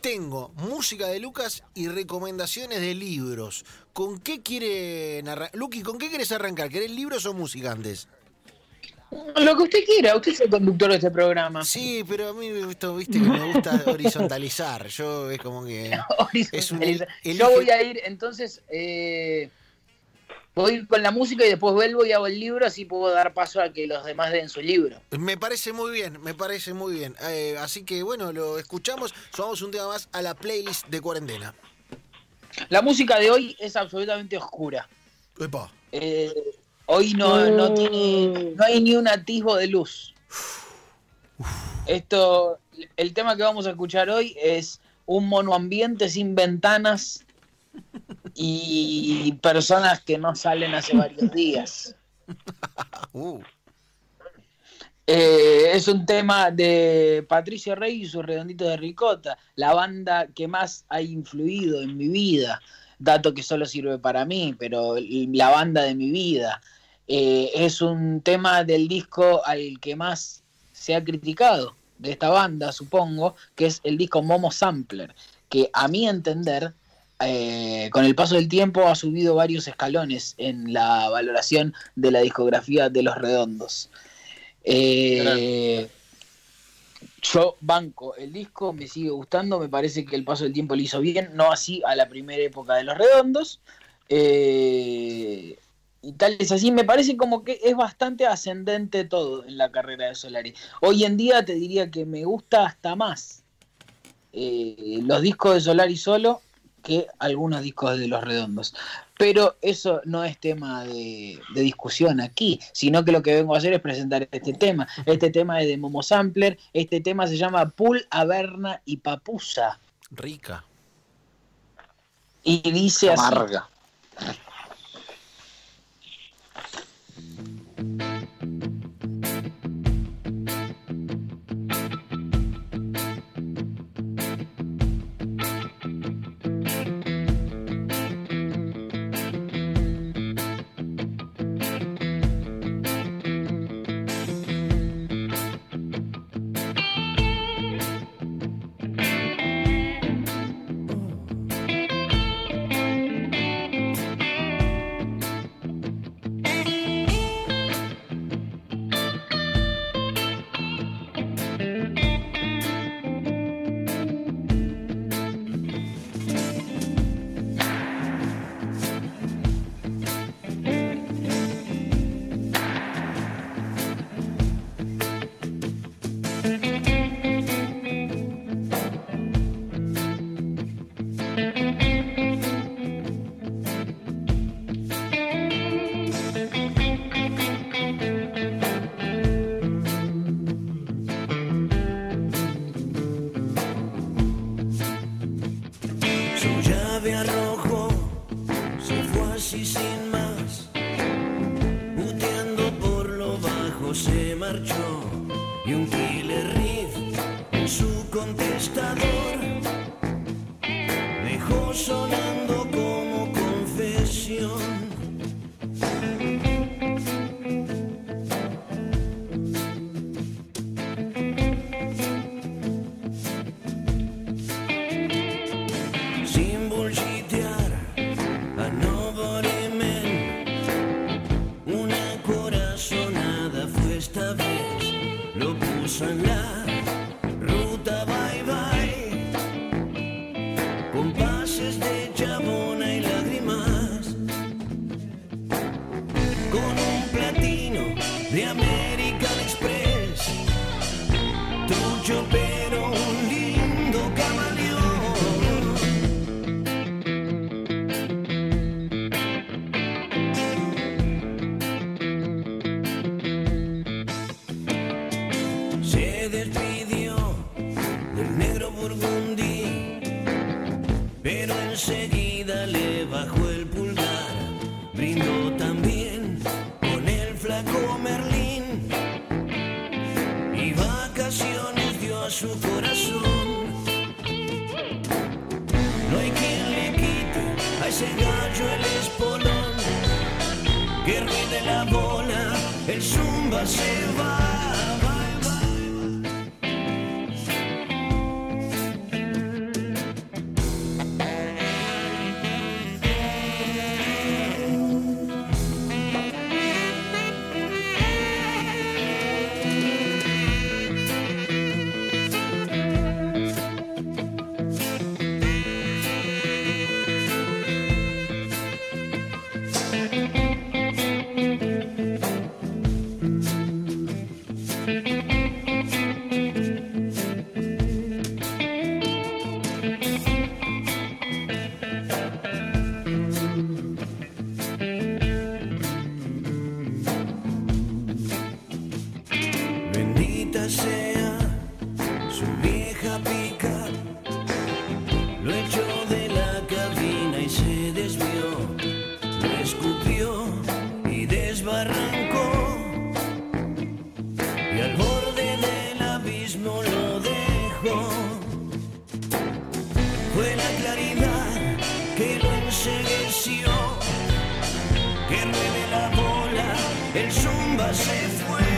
tengo música de Lucas y recomendaciones de libros. ¿Con qué quiere narrar? Luqui, ¿con qué quieres arrancar? ¿Querés libros o música antes? Lo que usted quiera, usted es el conductor de este programa. Sí, pero a mí esto, viste que me gusta horizontalizar. Yo es como que. es un, Yo voy a ir, entonces, eh, voy con la música y después vuelvo y hago el libro, así puedo dar paso a que los demás den su libro. Me parece muy bien, me parece muy bien. Eh, así que bueno, lo escuchamos, sumamos un tema más a la playlist de cuarentena. La música de hoy es absolutamente oscura. Epa. Eh, Hoy no, no, tiene, no hay ni un atisbo de luz. Esto, el tema que vamos a escuchar hoy es un monoambiente sin ventanas y personas que no salen hace varios días. Uh. Eh, es un tema de Patricio Rey y sus redonditos de ricota, la banda que más ha influido en mi vida. Dato que solo sirve para mí, pero la banda de mi vida. Eh, es un tema del disco al que más se ha criticado de esta banda, supongo, que es el disco Momo Sampler, que a mi entender, eh, con el paso del tiempo ha subido varios escalones en la valoración de la discografía de Los Redondos. Eh, yo banco el disco, me sigue gustando, me parece que el paso del tiempo le hizo bien, no así a la primera época de Los Redondos. Eh, y tal es así, me parece como que es bastante ascendente todo en la carrera de Solari. Hoy en día te diría que me gusta hasta más los discos de Solari solo que algunos discos de Los Redondos. Pero eso no es tema de, discusión aquí, sino que lo que vengo a hacer es presentar este tema. Este tema es de Momo Sampler, este tema se llama Pool, Averna y Papusa. Rica. Y dice Amarga. fue Y sin más, muteando por lo bajo se marchó y un killer riff su contestador dejó sonar. La ruta bye bye, con pases de chabona y lágrimas, con un platino de American Express, tuyo pequeño. despidió del negro burgundí, pero enseguida le bajó el pulgar, brindó también con el flaco Merlín y vacaciones dio a su corazón. No hay quien le quite a ese gallo el espolón que ruide la bola, el zumba se va. Claridad que lo ensegueció, que mueve la bola, el zumba se fue.